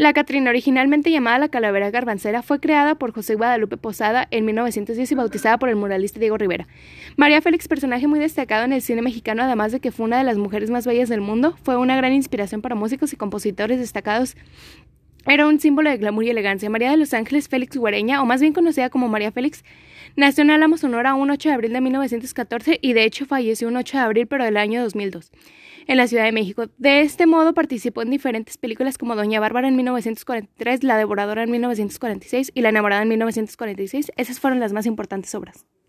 La Catrina, originalmente llamada la Calavera Garbancera, fue creada por José Guadalupe Posada en 1910 y bautizada por el muralista Diego Rivera. María Félix, personaje muy destacado en el cine mexicano, además de que fue una de las mujeres más bellas del mundo, fue una gran inspiración para músicos y compositores destacados era un símbolo de glamour y elegancia. María de los Ángeles Félix Guareña, o más bien conocida como María Félix, nació en Álamo, Sonora, un 8 de abril de 1914 y de hecho falleció un 8 de abril, pero del año 2002, en la Ciudad de México. De este modo participó en diferentes películas como Doña Bárbara en 1943, La Devoradora en 1946 y La Enamorada en 1946. Esas fueron las más importantes obras.